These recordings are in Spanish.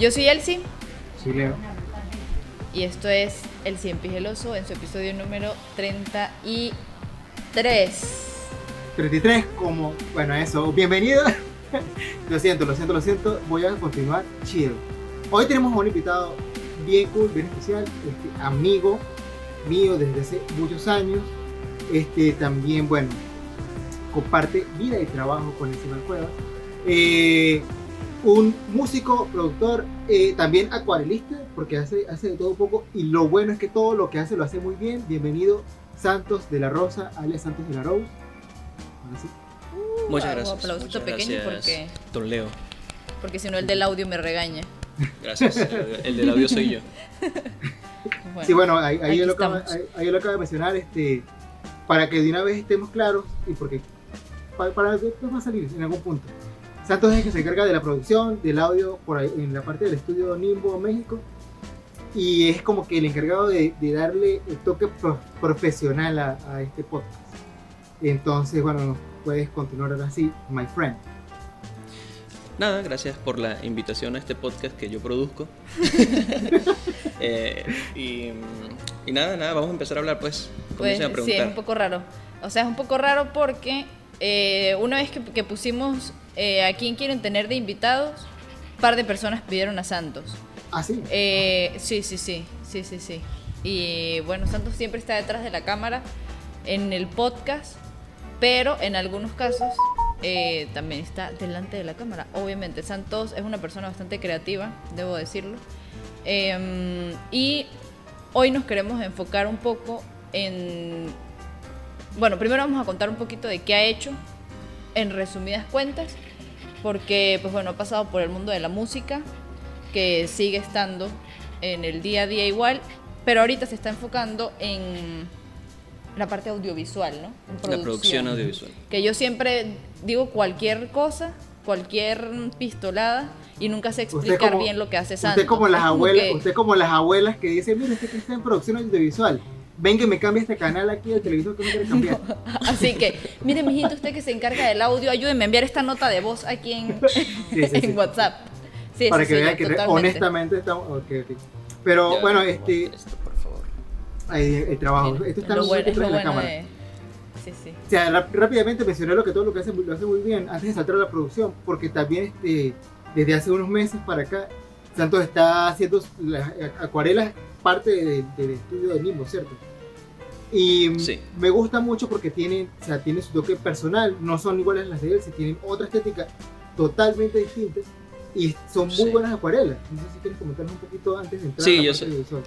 Yo soy Elsie Sí, Leo. y esto es El Cien Pigeloso en su episodio número 33. 33 como, bueno, eso, bienvenido. lo siento, lo siento, lo siento. Voy a continuar chido. Hoy tenemos a un invitado bien cool, bien especial, este, amigo mío desde hace muchos años. Este, también, bueno, comparte vida y trabajo con el Simón Cuevas. Eh, un músico, productor, eh, también acuarelista, porque hace, hace de todo un poco. Y lo bueno es que todo lo que hace lo hace muy bien. Bienvenido, Santos de la Rosa, alias Santos de la Rose. Ahora sí. Muchas gracias. aplausito muchas pequeño porque- Don Leo. Porque si no, el del audio me regaña. Gracias. El del audio soy yo. Bueno, sí, bueno, ahí, ahí yo lo acabo, ahí, ahí lo acabo de mencionar, este, para que de una vez estemos claros y porque para, para va a salir en algún punto. Santos es el que se encarga de la producción, del audio por ahí, en la parte del estudio Nimbo, México. Y es como que el encargado de, de darle el toque pro- profesional a, a este podcast. Entonces, bueno, puedes continuar ahora sí, my friend. Nada, gracias por la invitación a este podcast que yo produzco. Eh, y, y nada, nada, vamos a empezar a hablar pues. pues, sí, es un poco raro. O sea, es un poco raro porque eh, una vez que, que pusimos eh, a quién quieren tener de invitados, un par de personas pidieron a Santos. Ah, sí. Eh, sí, sí, sí, sí, sí, sí. Y bueno, Santos siempre está detrás de la cámara en el podcast, pero en algunos casos eh, también está delante de la cámara. Obviamente, Santos es una persona bastante creativa, debo decirlo. Eh, y hoy nos queremos enfocar un poco en... Bueno, primero vamos a contar un poquito de qué ha hecho, en resumidas cuentas, porque pues bueno, ha pasado por el mundo de la música, que sigue estando en el día a día igual, pero ahorita se está enfocando en la parte audiovisual, ¿no? En La producción audiovisual. Que yo siempre digo cualquier cosa, cualquier pistolada y nunca sé Usted explicar como- bien lo que hace Santos. Usted como las como abuelas, que- usted como las abuelas que dicen, mira, este que está en producción audiovisual. Ven que me cambie este canal aquí del televisor que no quiere cambiar. Así que, mire, mijito, usted que se encarga del audio, ayúdeme a enviar esta nota de voz aquí en, Sí, sí, en sí. WhatsApp. Sí, Para sí, que sí, vean que totalmente. honestamente estamos. Pero bueno, este. esto, por favor. ahí, el trabajo. Mira, Esto está es lo muy bueno, es lo de la bueno cámara. de... Sí, sí. O sea, rápidamente mencioné lo que todo lo que hace lo hace muy bien antes de saltar a la producción, porque también este, desde hace unos meses para acá, Santos está haciendo las acuarelas parte de- del estudio de Nimbo, ¿cierto? Y Sí. me gusta mucho porque tiene, o sea, tiene su toque personal, no son iguales a las de él, se tienen otra estética totalmente distinta y son muy Sí. buenas acuarelas. No sé si quieres comentarnos un poquito antes de entrar Sí, a la yo parte visual.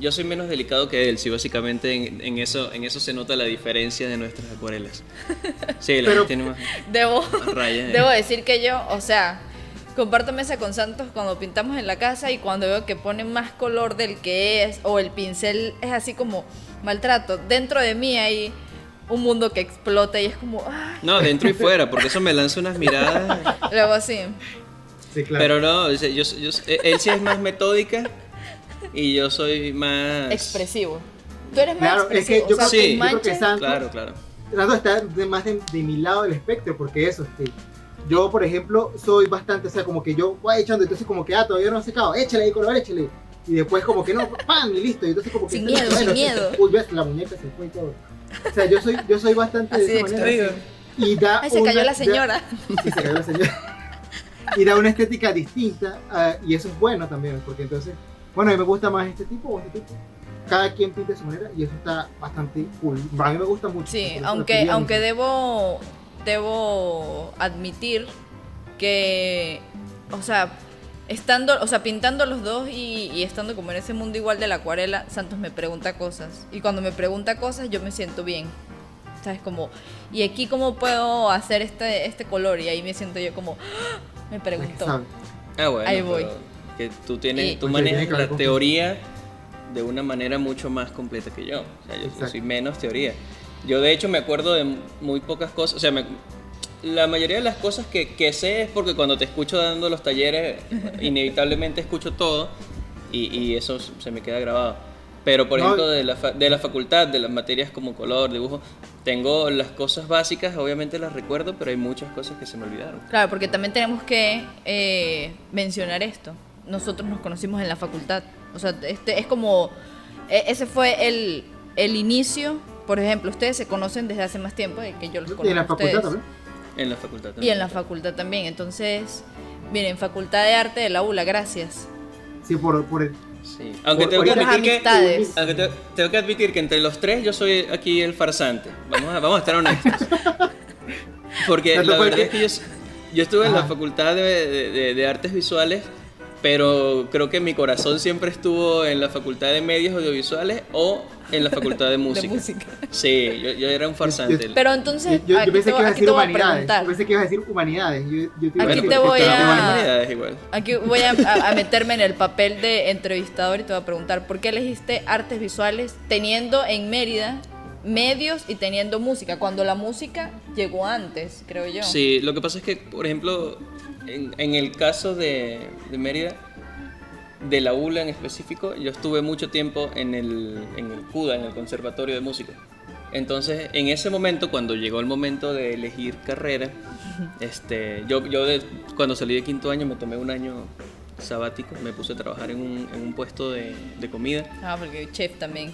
Yo soy menos delicado que él, sí, básicamente en, en eso, en eso se nota la diferencia de nuestras acuarelas. Sí, la Pero- tiene más, Debo, rayas. eh. debo decir que yo, o sea, comparto mesa con Santos cuando pintamos en la casa y cuando veo que pone más color del que es o el pincel es así como maltrato. Dentro de mí hay un mundo que explota y es como, ay, No, dentro y fuera, porque eso me lanza unas miradas. luego así. Sí, claro. Pero no, yo, yo- él sí es más metódica y yo soy más... Expresivo. Tú eres más Claro, es que yo o sea, creo- sí, yo creo que manchas- Santos- Claro, claro. De estar de más de, de mi lado del espectro, porque eso, este, yo, por ejemplo, soy bastante, o sea, como que yo voy echando, entonces como que, ah, todavía no ha secado, échale ahí color, échale. Y después como que no, ¡pam! y listo. Y entonces como que... Sin bueno, miedo, sin miedo. Uy, ves, la muñeca se fue y todo. O sea, yo soy, yo soy bastante Así de esa manera. Y da Ay, se cayó una- la señora. da- sí, se cayó la señora. Y da una estética distinta, ah, y eso es bueno también, porque entonces, bueno, a mí me gusta más este tipo o este tipo. Cada quien pinta de su manera y eso está bastante cool. A mí me gusta mucho. Sí, aunque, aunque debo, debo admitir que, o sea, estando, o sea, pintando los dos y, y estando como en ese mundo igual de la acuarela, Santos me pregunta cosas. Y cuando me pregunta cosas, yo me siento bien. ¿Sabes? Como, ¿y aquí cómo puedo hacer este, este color? Y ahí me siento yo como, ¡ah! me preguntó. Ah, bueno, Ahí voy. que tú tienes, Y- tú manejas la teoría de una manera mucho más completa que yo. O sea, yo- yo, soy menos teoría. Yo de hecho me acuerdo de muy pocas cosas. O sea, me- la mayoría de las cosas que, que sé es porque cuando te escucho dando los talleres, inevitablemente escucho todo y, y eso se me queda grabado. Pero por No, ejemplo, de la, fa- de la facultad, de las materias como color, dibujo, tengo las cosas básicas, obviamente las recuerdo, pero hay muchas cosas que se me olvidaron. Claro, porque también tenemos que eh, mencionar esto. nosotros nos conocimos en la facultad. O sea, este es como, e- ese fue el, el inicio. Por ejemplo, ustedes se conocen desde hace más tiempo de que yo los conozco. Y en la a facultad ustedes. también. En la facultad Y también. en la facultad también. Entonces, miren, Facultad de Arte de la ULA, gracias. Sí, por, por el. Sí. Aunque Por- tengo que admitir que... amistades. Aunque te- tengo que admitir que entre los tres yo soy aquí el farsante. Vamos a, vamos a estar honestos. Porque la verdad es que yo, estuve en la facultad de, de- de- de artes visuales, pero creo que mi corazón siempre estuvo en la facultad de medios audiovisuales o en la facultad de música. De música. Sí, yo, yo era un farsante. Pero entonces, Yo, yo aquí, pensé te, que ibas a aquí decir a humanidades. Yo pensé que ibas a decir humanidades. Yo, yo te iba a Aquí decir- te voy a- humanidades. humanidades igual. Aquí voy a meterme en el papel de entrevistador y te voy a preguntar, ¿por qué elegiste artes visuales teniendo en Mérida medios y teniendo música? Cuando la música llegó antes, creo yo. Sí, lo que pasa es que, por ejemplo, en, en el caso de, de Mérida, de la ULA en específico, yo estuve mucho tiempo en el, en el CUDA, en el Conservatorio de Música. Entonces, en ese momento, cuando llegó el momento de elegir carrera, este, yo, yo de- cuando salí de quinto año me tomé un año sabático, me puse a trabajar en un, en un puesto de, de comida, Ah, porque chef también.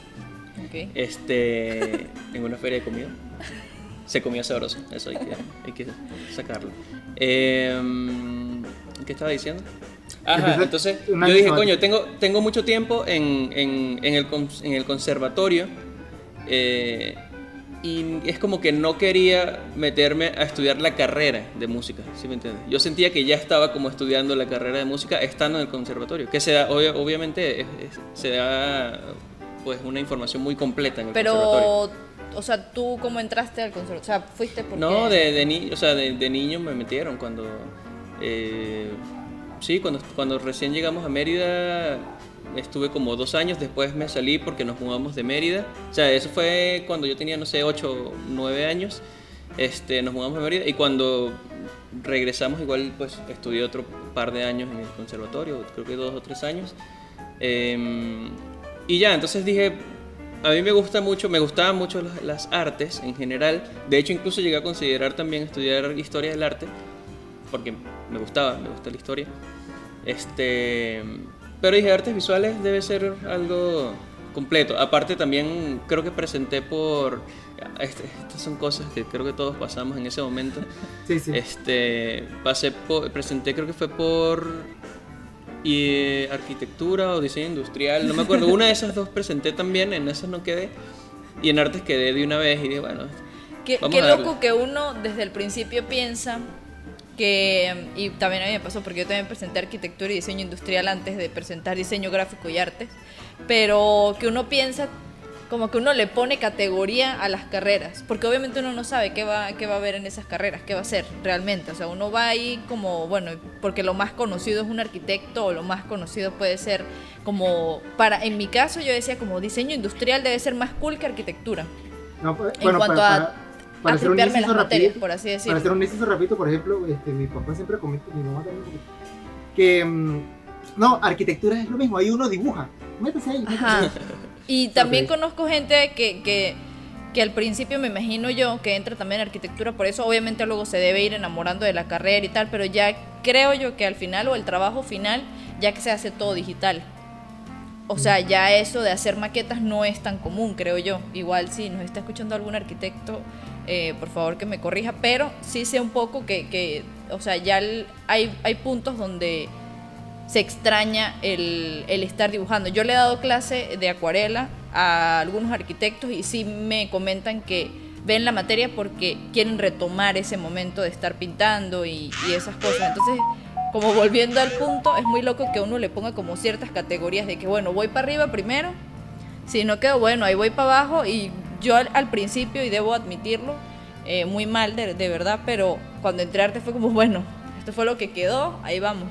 Ok. este, en una feria de comida. Se comía sabroso, eso hay que, hay que sacarlo. Em, ¿Qué estaba diciendo? Ajá, entonces yo dije, coño, tengo, tengo mucho tiempo en, en- en el, en el conservatorio eh, y es como que no quería meterme a estudiar la carrera de música, ¿sí me entiendes? Yo sentía que ya estaba como estudiando la carrera de música estando en el conservatorio, que se da, obvia- obviamente es- es- se da pues una información muy completa en el conservatorio. Pero, o sea, ¿tú cómo entraste al conservatorio? O sea, fuiste porque... No, de, de, ni- o sea, de, de niño me metieron cuando... eh, sí, cuando, cuando recién llegamos a Mérida estuve como dos años, después me salí porque nos mudamos de Mérida. O sea, eso fue cuando yo tenía, no sé, ocho, nueve años. Este, nos mudamos a Mérida y cuando regresamos igual pues estudié otro par de años en el conservatorio, creo que dos o tres años. Em, y ya, entonces dije, a mí me gusta mucho, me gustaban mucho las, las artes en general. De hecho, incluso llegué a considerar también estudiar historia del arte, porque me gustaba, me gusta la historia. Este, pero dije, artes visuales debe ser algo completo. Aparte también creo que presenté por... este- estas son cosas que creo que todos pasamos en ese momento. Sí, sí. Este, pasé por, presenté creo que fue por y, eh, arquitectura o diseño industrial, no me acuerdo. Una de esas dos presenté también, en esas no quedé. Y en artes quedé de una vez y dije, bueno, Qué, Vamos qué a loco que uno desde el principio piensa que, y también a mí me pasó porque yo también presenté arquitectura y diseño industrial antes de presentar diseño gráfico y artes, pero que uno piensa como que uno le pone categoría a las carreras, porque obviamente uno no sabe qué va, qué va a haber en esas carreras, qué va a ser realmente, o sea, uno va ahí como, bueno, porque lo más conocido es un arquitecto o lo más conocido puede ser como, para, en mi caso yo decía como diseño industrial debe ser más cool que arquitectura. No, pues, en cuanto para, para, para a hacer un las materias, rapidito, por así Para decirlo. hacer un inciso rapidito, por ejemplo, este, mi papá siempre comenta, mi mamá también que mm, no, arquitectura es lo mismo, ahí uno dibuja. Métese ahí. métese ahí. Y también conozco gente que, que, que al principio me imagino yo que entra también en arquitectura, por eso obviamente luego se debe ir enamorando de la carrera y tal, pero ya creo yo que al final o el trabajo final, ya que se hace todo digital. O sea, ya eso de hacer maquetas no es tan común, creo yo. Igual si nos está escuchando algún arquitecto, eh, por favor que me corrija, pero sí sé un poco que, que o sea, ya el- hay, hay puntos donde se extraña el, estar dibujando. Yo le he dado clase de acuarela a algunos arquitectos y sí me comentan que ven la materia porque quieren retomar ese momento de estar pintando y, esas cosas. Entonces, como volviendo al punto, es muy loco que uno le ponga como ciertas categorías de que, bueno, voy para arriba primero, si no quedo bueno, ahí voy para abajo y yo al, principio, y debo admitirlo, eh, muy mal de, verdad, pero cuando entré arte fue como, bueno, esto fue lo que quedó, ahí vamos.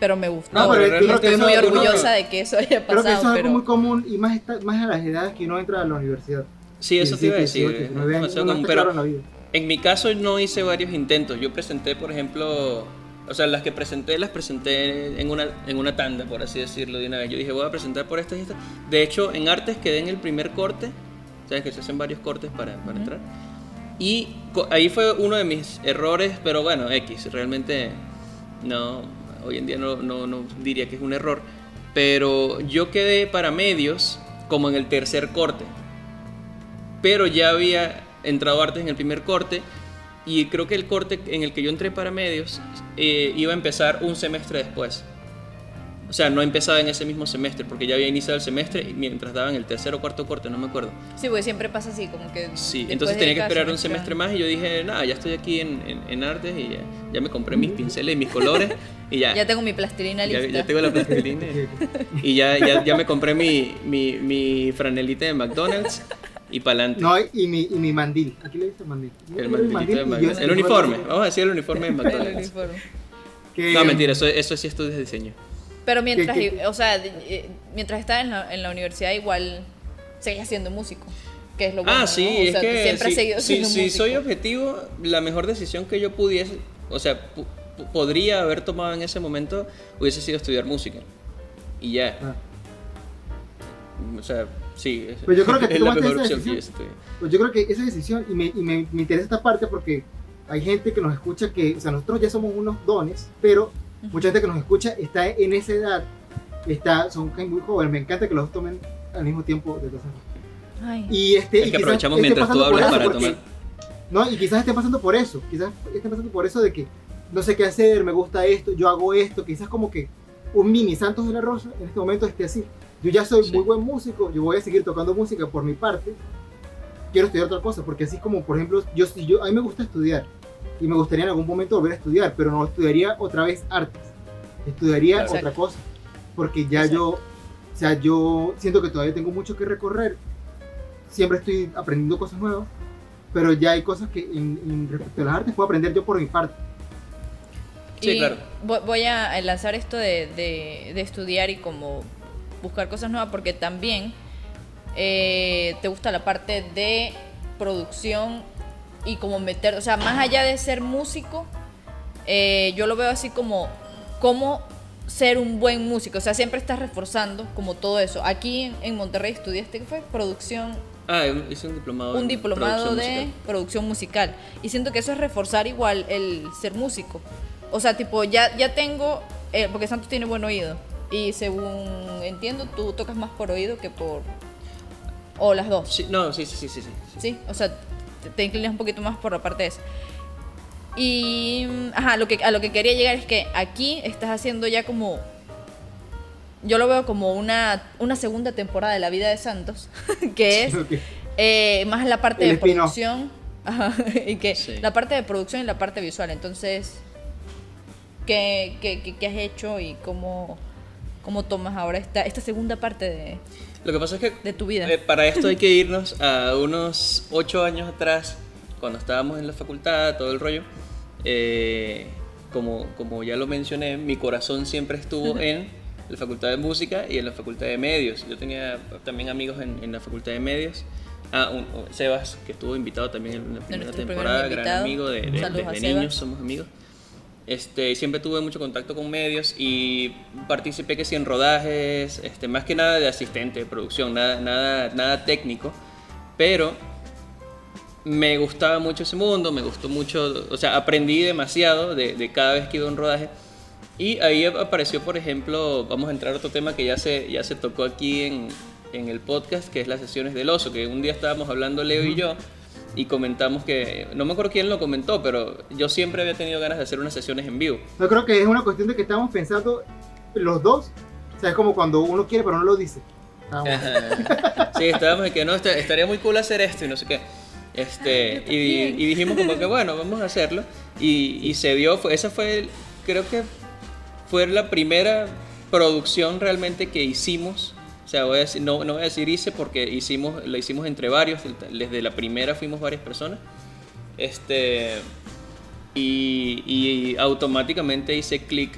Pero me gustó. No, pero creo realmente que Estoy muy que- orgullosa de que eso haya Creo que eso pasado, es algo pero muy común y más, esta- más a las edades que uno entra a la universidad. sí, eso te iba a decir. 18, es 19 años, demasiado uno común, está pero claro en la vida. En mi caso no hice varios intentos. Yo presenté, por ejemplo, o sea, las que presenté las presenté en una, en una tanda, por así decirlo, de una vez. Yo dije, voy a presentar por estas y estas. De hecho, en artes quedé en el primer corte. Sabes que se hacen varios cortes para, para entrar. Y ahí fue uno de mis errores, pero bueno, X, realmente no. Hoy en día no, diría que es un error, pero yo quedé para medios como en el tercer corte, pero ya había entrado artes en el primer corte y creo que el corte en el que yo entré para medios eh, iba a empezar un semestre después. O sea, no empezaba en ese mismo semestre, porque ya había iniciado el semestre y mientras daban el tercer o cuarto corte, no me acuerdo. Sí, porque siempre pasa así, como que. Sí, entonces tenía que esperar un semestre más y yo dije, nada, ya estoy aquí en, en- en artes y ya, ya me compré mis pinceles y mis colores y ya. Ya tengo mi plastilina ya, lista. ya tengo la plastilina y ya, ya, ya me compré mi, mi, mi franelita de McDonald's y para adelante. No, y mi, y mi mandil. Aquí le dice mandil. el, Yo mandilito de McDonald's. el me uniforme, vamos a decir el uniforme de El McDonald's. uniforme. que- No, mentira, eso, eso sí estudios de diseño. Pero mientras, ¿Qué- qué? o sea, eh, mientras estaba en la, en la universidad, igual seguía siendo músico. Que es lo bueno. Ah, sí, ¿no? O es sea, que siempre si, has si- siendo si músico. soy objetivo, la mejor decisión que yo pudiese, o sea, podría haber tomado en ese momento hubiese sido estudiar música. Y ya, Ah, o sea, sí, es, Pues yo creo que es la mejor esa opción que yo. Pues yo creo que esa decisión, y me, y me, me interesa esta parte porque hay gente que nos escucha que, o sea, nosotros ya somos unos dones, pero mucha gente que nos escucha está en esa edad, está, son muy jóvenes, me encanta que los dos tomen al mismo tiempo de. Ay. Y este, Es y que quizás aprovechamos esté mientras tú pasando por hablas eso, para porque- tomar. No, y quizás estén pasando por eso, quizás estén pasando por eso de que no sé qué hacer, me gusta esto, yo hago esto, quizás como que un mini Santos de la Rosa en este momento esté así. Yo ya soy Sí. muy buen músico, yo voy a seguir tocando música por mi parte, quiero estudiar otra cosa, porque así como, por ejemplo, yo, si yo, a mí me gusta estudiar y me gustaría en algún momento volver a estudiar, pero no estudiaría otra vez artes, estudiaría Claro. otra cosa, porque ya Exacto. yo, o sea, yo siento que todavía tengo mucho que recorrer, siempre estoy aprendiendo cosas nuevas, pero ya hay cosas que en, en respecto a las artes puedo aprender yo por mi parte. Sí, Y claro. vo- Voy a lanzar esto de, de- de estudiar y como buscar cosas nuevas porque también eh, te gusta la parte de producción y como meter, o sea, más allá de ser músico, eh, yo lo veo así como cómo ser un buen músico, o sea, siempre estás reforzando como todo eso. Aquí en, en Monterrey estudiaste, ¿qué fue? Producción Ah, hice un diplomado. un diplomado producción de musical. producción musical. Y siento que eso es reforzar igual el ser músico. O sea, tipo, ya, ya tengo, eh, porque Santos tiene buen oído. Y según entiendo, tú tocas más por oído que por... O las dos. Sí, no, sí, sí, sí, sí. sí. Sí, o sea, te, inclinas un poquito más por la parte de esa. Y ajá, lo que, a lo que quería llegar es que aquí estás haciendo ya como. Yo lo veo como una, una segunda temporada de la vida de Santos, que es Ok. eh, más la parte El de spin-off. producción. ajá, y que Sí. la parte de producción y la parte visual. Entonces, ¿qué, qué, qué- qué has hecho y cómo, cómo tomas ahora esta, esta segunda parte de, Lo que pasa es que de tu vida? Eh, para esto hay que irnos a unos ocho años atrás, cuando estábamos en la facultad, todo el rollo. Eh, como, como ya lo mencioné, mi corazón siempre estuvo en la facultad de música y en la facultad de medios. Yo tenía también amigos en, en la facultad de medios. Ah, un- Sebas, que estuvo invitado también en la primera nuestro temporada, gran amigo de, de- desde niños, somos amigos. Este, siempre tuve mucho contacto con medios y participé que sí en rodajes, este, más que nada de asistente de producción, nada, nada, nada técnico, pero me gustaba mucho ese mundo, me gustó mucho, o sea, aprendí demasiado de, de cada vez que iba a un rodaje. Y ahí apareció, por ejemplo, vamos a entrar a otro tema que ya se, ya se tocó aquí en, en el podcast, que es las sesiones del oso, que un día estábamos hablando Leo y yo y comentamos que, no me acuerdo quién lo comentó, pero yo siempre había tenido ganas de hacer unas sesiones en vivo. Yo creo que es una cuestión de que estamos pensando los dos, o sea, es como cuando uno quiere pero no lo dice. Ah. Ajá. Sí, estábamos de que no, esta- estaría muy cool hacer esto y no sé qué. Este, y, y dijimos como que bueno, vamos a hacerlo. Y, y se dio, fue, esa fue, el- creo que fue la primera producción realmente que hicimos. Sea, voy a decir- no, no voy a decir hice porque hicimos, la hicimos entre varios, desde la primera fuimos varias personas. Este, y, y automáticamente hice clic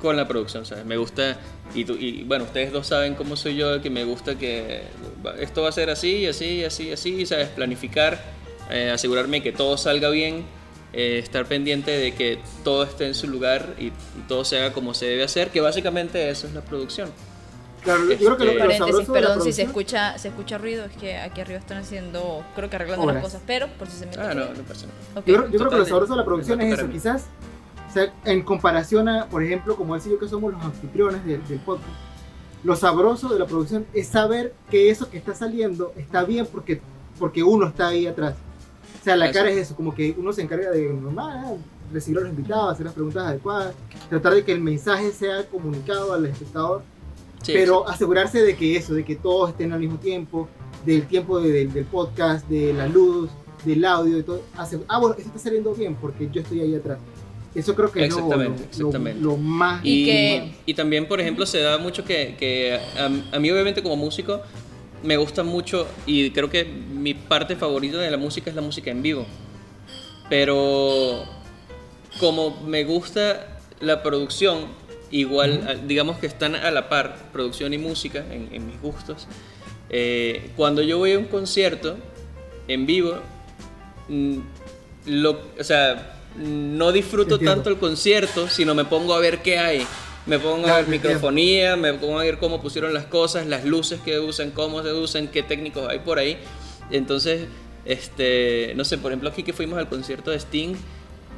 con la producción, ¿sabes? Me gusta, y, tú- y bueno, ustedes dos saben cómo soy yo, que me gusta que esto va a ser así, así, así, así, ¿sabes? Planificar, eh, asegurarme que todo salga bien, eh, estar pendiente de que todo esté en su lugar y, y todo se haga como se debe hacer, que básicamente eso es la producción. Claro, yo creo que lo, Este- lo sabroso de la si se producción- escucha, se escucha ruido, es que aquí arriba están haciendo, creo que arreglando Obras. las cosas, pero por si se mete Ah, no, no pasa nada. Ok. Yo yo creo que lo sabroso de la producción es eso, quizás O sea, en comparación a, por ejemplo, como decía yo que somos los anfitriones del, del podcast, lo sabroso de la producción es saber que eso que está saliendo está bien porque, porque uno está ahí atrás. O sea, la Eso. cara es eso, como que uno se encarga de normal, recibir a los invitados, hacer las preguntas adecuadas, tratar de que el mensaje sea comunicado al espectador, Sí, pero asegurarse de que eso, de que todos estén al mismo tiempo, del tiempo de- del, del podcast, de la luz, del audio, de todo. Ah, bueno, esto está saliendo bien porque yo estoy ahí atrás. Eso creo que es lo- Exactamente, lo, exactamente. lo- lo más... Y Y, que- y también, por ejemplo, se da mucho que, que a, a mí obviamente como músico me gusta mucho y creo que mi parte favorita de la música es la música en vivo. Pero como me gusta la producción, igual digamos que están a la par, producción y música en, en mis gustos. eh, cuando yo voy a un concierto en vivo, mm, lo, o sea, no disfruto Entiendo. tanto el concierto, sino me pongo a ver qué hay. Me pongo Claro, a ver microfonía, me pongo a ver cómo pusieron las cosas, las luces que usan, cómo se usan, qué técnicos hay por ahí. Entonces, este, no sé, por ejemplo, aquí que fuimos al concierto de Sting,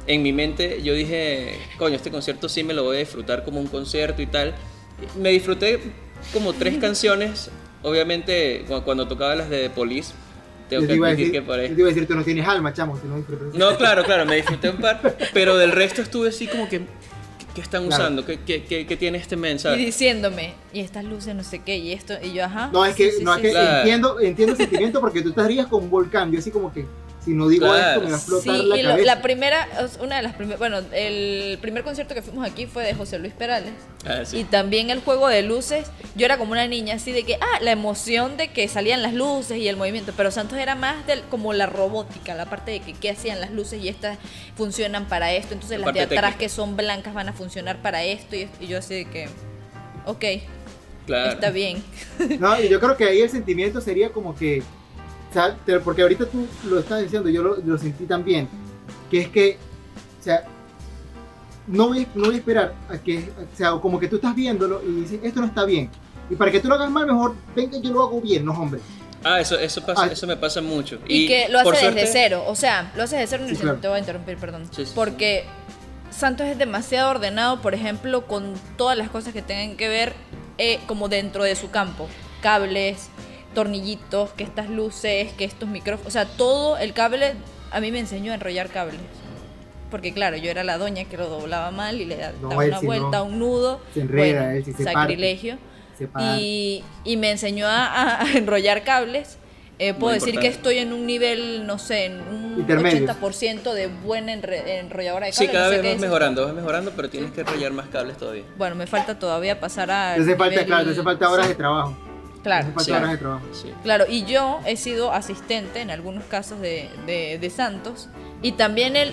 en mi mente yo dije, coño, este concierto sí me lo voy a disfrutar como un concierto y tal. Me disfruté como tres canciones, obviamente cu- cuando tocaba las de The Police, tengo yo que te iba a decir, que por ahí. yo te iba a decir, tú no tienes alma, chamo, si no disfrutas. No, claro, claro, me disfruté un par, pero del resto estuve así como que, ¿qué están Claro. usando? ¿Qué, qué, qué- qué tiene este Y mensaje? diciéndome, y estas luces no sé qué, y esto, y yo, ajá. No, es que, sí, sí, no, es sí, que sí. Claro. entiendo, entiendo el sentimiento porque tú estarías con un volcán. Yo así como que, si no digo Claro. esto, me va a explotar Sí, la y lo- la primera, una de las primeras, bueno, el primer concierto que fuimos aquí fue de José Luis Perales. Ah, sí. Y también el juego de luces, yo era como una niña así de que, ah, la emoción de que salían las luces y el movimiento, pero Santos era más del, como la robótica, la parte de que qué hacían las luces y estas funcionan para esto, entonces La las de atrás técnica. que son blancas van a funcionar para esto y, y yo así de que, ok, Claro. está bien. No, y yo creo que ahí el sentimiento sería como que, sea, porque ahorita tú lo estás diciendo, yo lo, lo sentí también, que es que, o sea, no voy, no voy a esperar a que, o sea, como que tú estás viéndolo y dices, esto no está bien. Y para que tú lo hagas mal, mejor, venga, yo lo hago bien, no, hombre. Ah, eso, eso, pasa, Ah. eso me pasa mucho. Y, que lo hace desde suerte- cero, o sea, lo hace desde cero Sí, claro. te voy a interrumpir, perdón. Sí, sí, sí. porque Santos es demasiado ordenado, por ejemplo, con todas las cosas que tengan que ver eh, como dentro de su campo. Cables, tornillitos, que estas luces, que estos micrófonos, o sea, todo el cable a mí me enseñó a enrollar cables. Porque claro, yo era la doña que lo doblaba mal y le daba No, una sí vuelta, no. un nudo. Se enreda, Bueno, él sí se sacrilegio. Se. Y, y me enseñó a, enrollar cables. Eh, puedo Muy decir importante. que estoy en un nivel, no sé, en un Intermedio. 80% de buena enre- enrolladora de Sí, cables. cada no sé vez vas mejorando, vas mejorando, pero tienes que enrollar más cables todavía. Bueno, me falta todavía pasar a. Te hace falta, nivel- claro, te hace falta horas de trabajo. Claro, sí. horas de trabajo. Sí. claro. Y yo he sido asistente en algunos casos de, de- de Santos. Y también el,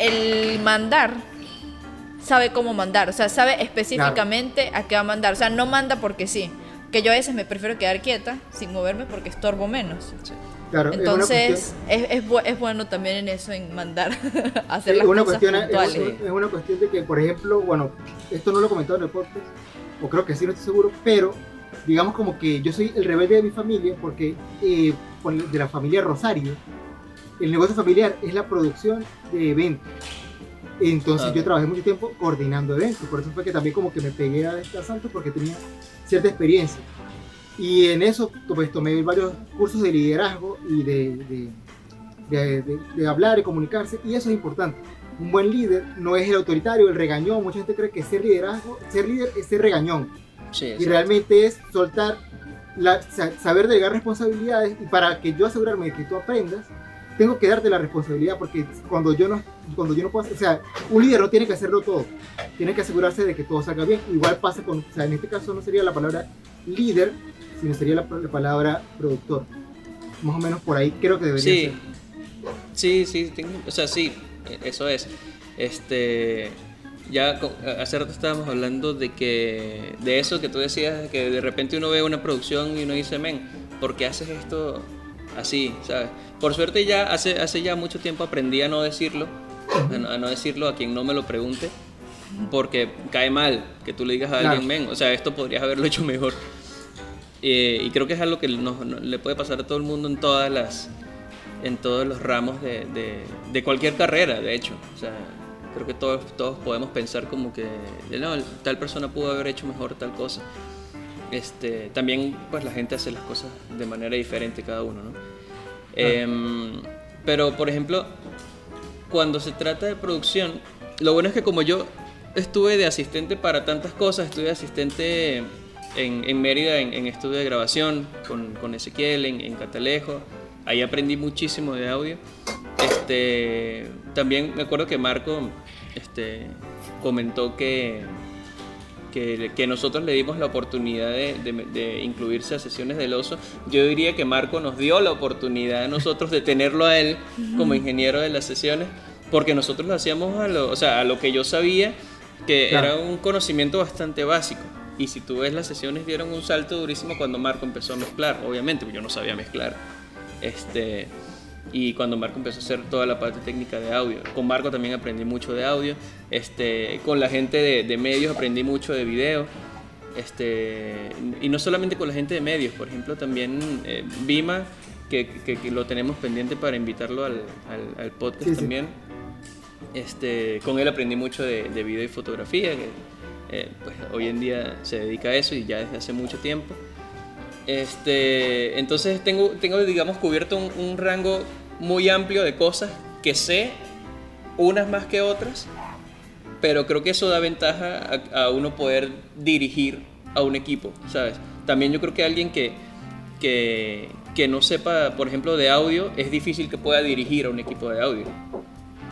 el mandar sabe cómo mandar. O sea, sabe específicamente a qué va a mandar. O sea, no manda porque sí. Que yo a veces me prefiero quedar quieta sin moverme porque estorbo menos. sí. Claro, Entonces, es, es, es bueno también en eso, en mandar, hacer Es las una cosas cuestión, es, es una cuestión de que, por ejemplo, bueno, esto no lo he comentado en el podcast, o creo que sí, no estoy seguro, pero digamos como que yo soy el rebelde de mi familia porque eh, de la familia Rosario, el negocio familiar es la producción de eventos. Entonces Ah. yo trabajé mucho tiempo coordinando eventos, por eso fue que también como que me pegué a este asalto porque tenía cierta experiencia. Y en eso pues tomé varios cursos de liderazgo y de, de, de- de- de hablar y comunicarse, y eso es importante. Un buen líder no es el autoritario, el regañón. Mucha gente cree que ser liderazgo, ser líder es ser regañón. Sí, Y realmente es soltar, la, sa- saber delegar responsabilidades. Y para que yo asegurarme de que tú aprendas, tengo que darte la responsabilidad. Porque cuando yo no, cuando yo no puedo, o sea, un líder no tiene que hacerlo todo. Tiene que asegurarse de que todo salga bien. Igual pasa con, o sea, en este caso no sería la palabra líder, sino sería la, la palabra productor. Más o menos por ahí creo que debería Sí, ser. sí, sí, tengo- o sea, sí, e- eso es. Este, ya hace rato estábamos hablando de que, de eso que tú decías, que de repente uno ve una producción y uno dice, men, ¿por qué haces esto así? ¿Sabes? Por suerte ya hace, hace ya mucho tiempo aprendí a no decirlo, a no, decirlo a quien no me lo pregunte, porque cae mal que tú le digas a alguien, men, o sea, esto podrías haberlo hecho mejor. Eh, y creo que es algo que nos- nos- le puede pasar a todo el mundo en todas las en todos los ramos de, de- de cualquier carrera, de hecho. O sea, Creo que todos, todos podemos pensar como que no, tal persona pudo haber hecho mejor tal cosa. Este, también pues la gente hace las cosas de manera diferente cada uno, ¿no? Em, pero por ejemplo, cuando se trata de producción, lo bueno es que como yo estuve de asistente para tantas cosas, estuve de asistente en, en Mérida en, estudio de grabación con, con Ezequiel, en, en Catalejo, ahí aprendí muchísimo de audio. Este, también me acuerdo que Marco este, comentó que, que, nosotros le dimos la oportunidad de, incluirse a sesiones del oso. Yo diría que Marco nos dio la oportunidad a nosotros de tenerlo a él como ingeniero de las sesiones, porque nosotros lo hacíamos a lo, o sea, a lo que yo sabía, que era un conocimiento bastante básico. Y si tú ves las sesiones dieron un salto durísimo cuando Marco empezó a mezclar, obviamente, yo no sabía mezclar. Este, y cuando Marco empezó a hacer toda la parte técnica de audio. Con Marco también aprendí mucho de audio. Este, con la gente de, de medios aprendí mucho de video. Este, y no solamente con la gente de medios, por ejemplo, también eh, Vima, que, que, lo tenemos pendiente para invitarlo al, al, podcast también. Este, con él aprendí mucho de, de video y fotografía, que eh, pues, hoy en día se dedica a eso y ya desde hace mucho tiempo. Este, entonces tengo, tengo digamos, cubierto un, rango muy amplio de cosas que sé, unas más que otras, pero creo que eso da ventaja a, uno poder dirigir a un equipo, ¿sabes? También yo creo que alguien que, que, que no sepa, por ejemplo, de audio, es difícil que pueda dirigir a un equipo de audio.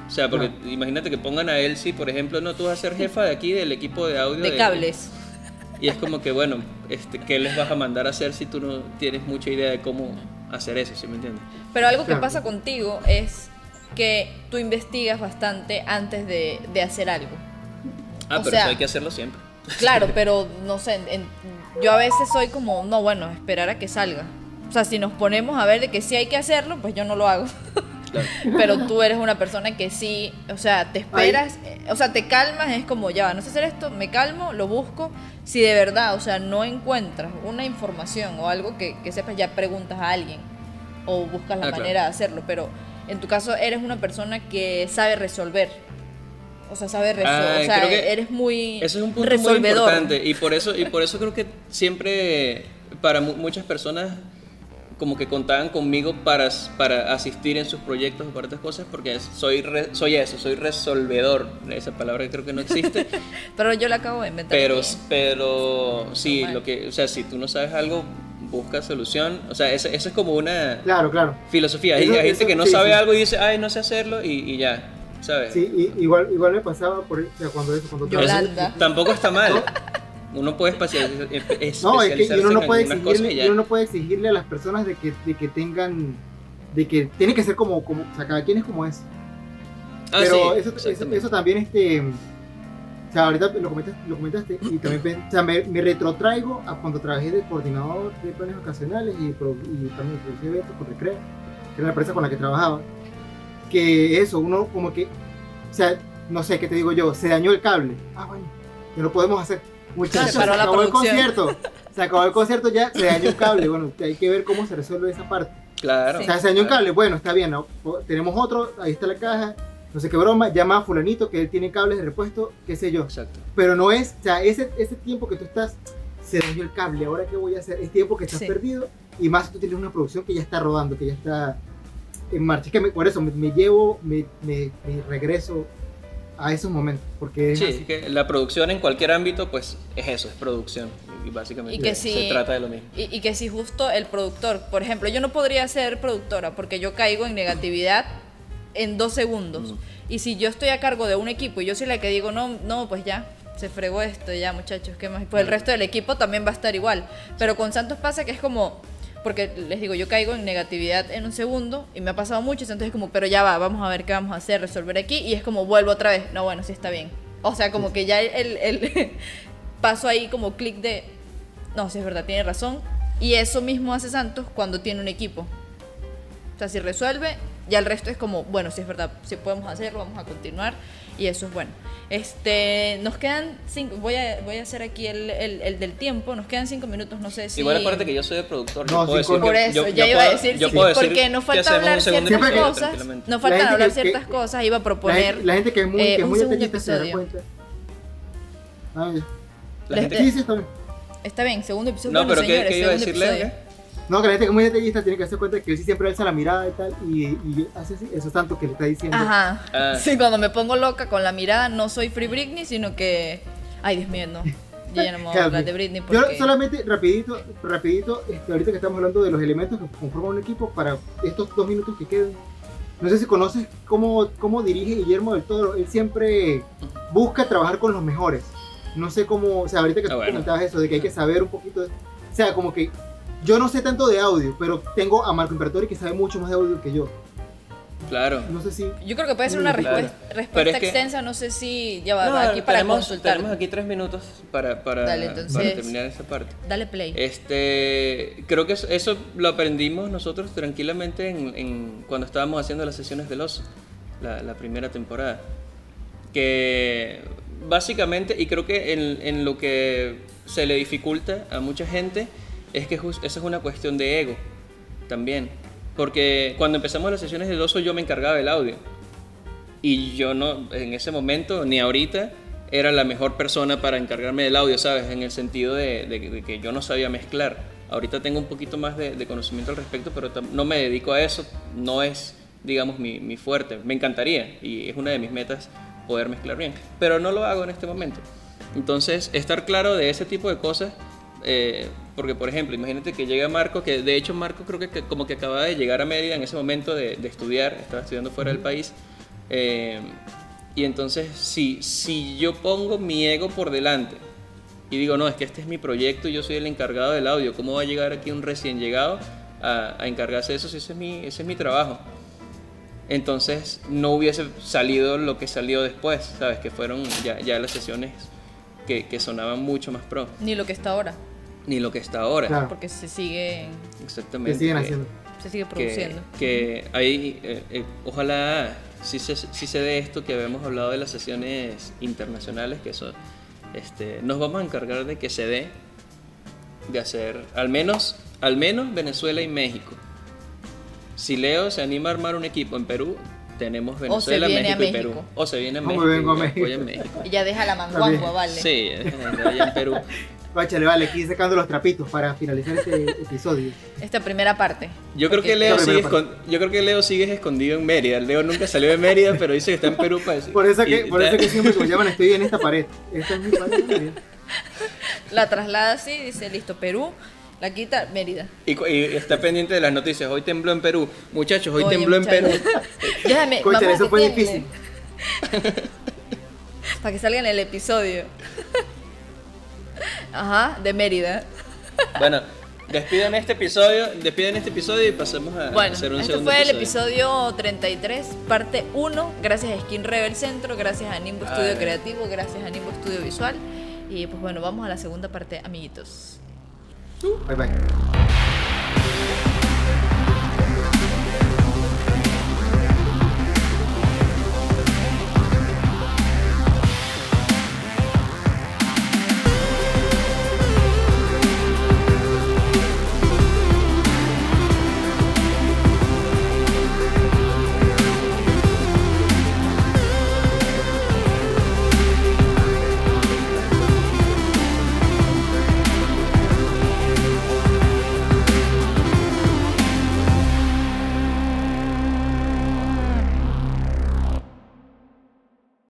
O sea, porque imagínate que pongan a Elsie, por ejemplo, no, tú vas a ser jefa de aquí del equipo de audio. De, cables. Y es como que, bueno, este, ¿qué les vas a mandar a hacer si tú no tienes mucha idea de cómo hacer eso, ¿sí me entiendes? Pero algo que pasa contigo es que tú investigas bastante antes de, de hacer algo. Ah, pero eso hay que hacerlo siempre. Claro, pero no sé, yo a veces soy como, no, bueno, esperar a que salga. O sea, si nos ponemos a ver de que sí hay que hacerlo, pues yo no lo hago. Pero tú eres una persona que sí, o sea, te esperas, o sea, te calmas, es como, ya, no sé hacer esto, me calmo, lo busco. Si de verdad, o sea, no encuentras una información o algo que, que sepas, ya preguntas a alguien o buscas la ah, manera de hacerlo. Pero en tu caso eres una persona que sabe resolver. O sea, sabe resolver. Ah, o sea, eres muy Eso es un punto muy importante. Y por eso, y por eso creo que siempre para muchas personas como que contaban conmigo para, para asistir en sus proyectos o para otras cosas porque soy, soy eso, soy resolvedor, esa palabra que creo que no existe. pero yo la acabo de inventar. Pero, pero sí, lo que, o sea, si tú no sabes algo, busca solución. O sea, eso, es como una claro, claro. filosofía. Hay, gente que no sabe algo y dice, ay, no sé hacerlo y, y ya. ¿Sabes? Sí, igual, igual me pasaba por, cuando eso, cuando Yolanda. tampoco está mal. Uno puede especializarse no, es que uno no puede exigirle, uno no puede exigirle a las personas de que, de que tengan, de que tiene que ser como, como, o sea, cada quien es como es. Ah, Pero eso, eso, también, este, o sea, ahorita lo comentaste, lo comentaste y también o sea, me, me, retrotraigo a cuando trabajé de coordinador de planes ocasionales y, y también producía eventos con Recrea, que era la empresa con la que trabajaba, que eso, uno como que, o sea, no sé, ¿qué te digo yo? Se dañó el cable. Ah, bueno, ya lo podemos hacer Muchachos, se, acabó el concierto. Se acabó el concierto ya, se dañó un cable. Bueno, hay que ver cómo se resuelve esa parte. Claro. O sea, se dañó un cable. Bueno, está bien. Tenemos otro, ahí está la caja. No sé qué broma, llama a fulanito que él tiene cables de repuesto, qué sé yo. Exacto. Pero no es, o sea, ese, ese tiempo que tú estás, se dañó el cable, ahora qué voy a hacer, es tiempo que estás perdido y más si tú tienes una producción que ya está rodando, que ya está en marcha. Es que por eso me, llevo, me, me, regreso a esos momentos. Porque sí, que la producción en cualquier ámbito, pues es eso, es producción. Y básicamente se trata de lo mismo. Y, que si justo el productor, por ejemplo, yo no podría ser productora porque yo caigo en negatividad en dos segundos. Y si yo estoy a cargo de un equipo y yo soy la que digo, no, no, pues ya, se fregó esto, ya muchachos, ¿qué más? Pues el resto del equipo también va a estar igual. Pero con Santos pasa que es como, porque les digo, yo caigo en negatividad en un segundo y me ha pasado mucho, entonces es como, pero ya va, vamos a ver qué vamos a hacer, resolver aquí y es como vuelvo otra vez, no, bueno, sí está bien. O sea, como que ya el, el paso ahí como clic de, no, sí es verdad, tiene razón. Y eso mismo hace Santos cuando tiene un equipo. O sea, si resuelve, Ya el resto es como, bueno, si es verdad, si podemos hacerlo, vamos a continuar. Y eso es bueno. Este, nos quedan cinco, voy a, voy a hacer aquí el, el- el del tiempo, nos quedan cinco minutos, no sé si... Igual acuérdate que yo soy el productor. No, yo puedo sí, decir Por que- eso, yo- ya yo iba a puedo- decir, yo sí, puedo decir porque nos que falta hablar ciertas episodio cosas, La faltan hablar que- ciertas que- cosas, iba a proponer... la gente que es muy, eh, que muy detallista se episodio. cuenta. Ah, ya. La gente- Sí, sí, está bien. Está bien, segundo episodio. No, bueno, pero ¿qué, señores, qué iba a segundo No, que la gente que es muy detallista tiene que darse cuenta que él sí siempre alza la mirada y tal, y, y hace así, eso es tanto que le está diciendo. Ajá. Ah. Sí, cuando me pongo loca con la mirada, no soy Free Britney, sino que. Ay, Dios mío, no. Yo ya no me voy a hablar de Britney porque. Yo solamente, rapidito, rapidito, este, ahorita que estamos hablando de los elementos que conforman un equipo, para estos dos minutos que quedan, no sé si conoces cómo, cómo dirige Guillermo del Toro, él siempre busca trabajar con los mejores. No sé cómo, o sea, ahorita que Ah, tú bueno. comentabas eso, de que hay que saber un poquito, de- o sea, como que yo no sé tanto de audio, pero tengo a Marco Imperatori que sabe mucho más de audio que yo. Claro. No sé si... Yo creo que puede ser una Claro. respuesta, que- extensa, no sé si. Ya va, No, aquí para tenemos, consultar. tenemos aquí tres minutos para, para, Dale, entonces- para terminar esta parte. Dale play. Este, creo que eso, eso lo aprendimos nosotros tranquilamente en, en- cuando estábamos haciendo las sesiones del oso, la, la primera temporada. Que básicamente, y creo que en, en lo que se le dificulta a mucha gente, es que esa es una cuestión de ego también. Porque cuando empezamos las sesiones del oso yo me encargaba del audio. Y yo no, en ese momento, ni ahorita, era la mejor persona para encargarme del audio, ¿sabes? En el sentido de, que yo no sabía mezclar. Ahorita tengo un poquito más de, conocimiento al respecto, pero no me dedico a eso. No es, digamos, mi, mi fuerte. Me encantaría y es una de mis metas poder mezclar bien. Pero no lo hago en este momento. Entonces, estar claro de ese tipo de cosas, eh, porque por ejemplo, imagínate que llega Marco, que de hecho Marco creo que, que como que acababa de llegar a Mérida en ese momento de, de estudiar, estaba estudiando fuera del país, eh, y entonces si, si yo pongo mi ego por delante y digo, no, es que este es mi proyecto y yo soy el encargado del audio, ¿cómo va a llegar aquí un recién llegado a, a encargarse de eso si ese es mi, ese es mi trabajo? Entonces no hubiese salido lo que salió después, ¿sabes? Que fueron ya, ya las sesiones que, que sonaban mucho más pro, Ni lo que está ahora. Ni lo que está ahora. Claro. Porque se sigue. Exactamente. que siguen que- haciendo. Se sigue que, produciendo. que ahí, eh, eh, ojalá sí se, sí se dé esto que habíamos hablado de las sesiones internacionales, que eso, este, nos vamos a encargar de que se dé, de hacer al menos, al menos Venezuela y México. Si Leo se anima a armar un equipo en Perú, tenemos se Venezuela, a México, y Perú. México. O se viene a ¿Cómo México. vengo a ya México? México. Y ya deja la manguangua, vale. Sí, allá en Perú. Báchale, vale, aquí sacando los trapitos para finalizar este episodio. Esta primera parte. Yo creo que Leo sigue yo creo que Leo sigue escondido en Mérida. Leo nunca salió de Mérida, pero dice que está en Perú para decir. Por eso que, y- por eso que siempre que me llaman estoy en esta pared. Esta es mi pared. Mérida. La traslada así, dice, listo, Perú, la quita, Mérida. Y, y está pendiente de las noticias. Hoy tembló en Perú. Muchachos, hoy Oye, tembló en. Perú. Déjame, Cónchale, vamos eso fue tiemble. difícil. Para que salga en el episodio. Ajá, de Mérida. Bueno, despiden este episodio, despiden este episodio y pasemos a Bueno, hacer un este segundo fue el episodio. episodio 33, parte 1. Gracias a Skin Rebel Centro, gracias a Nimbo Studio Ay. Creativo, gracias a Nimbo Studio Visual. Y pues bueno, vamos a la segunda parte, amiguitos. Bye bye.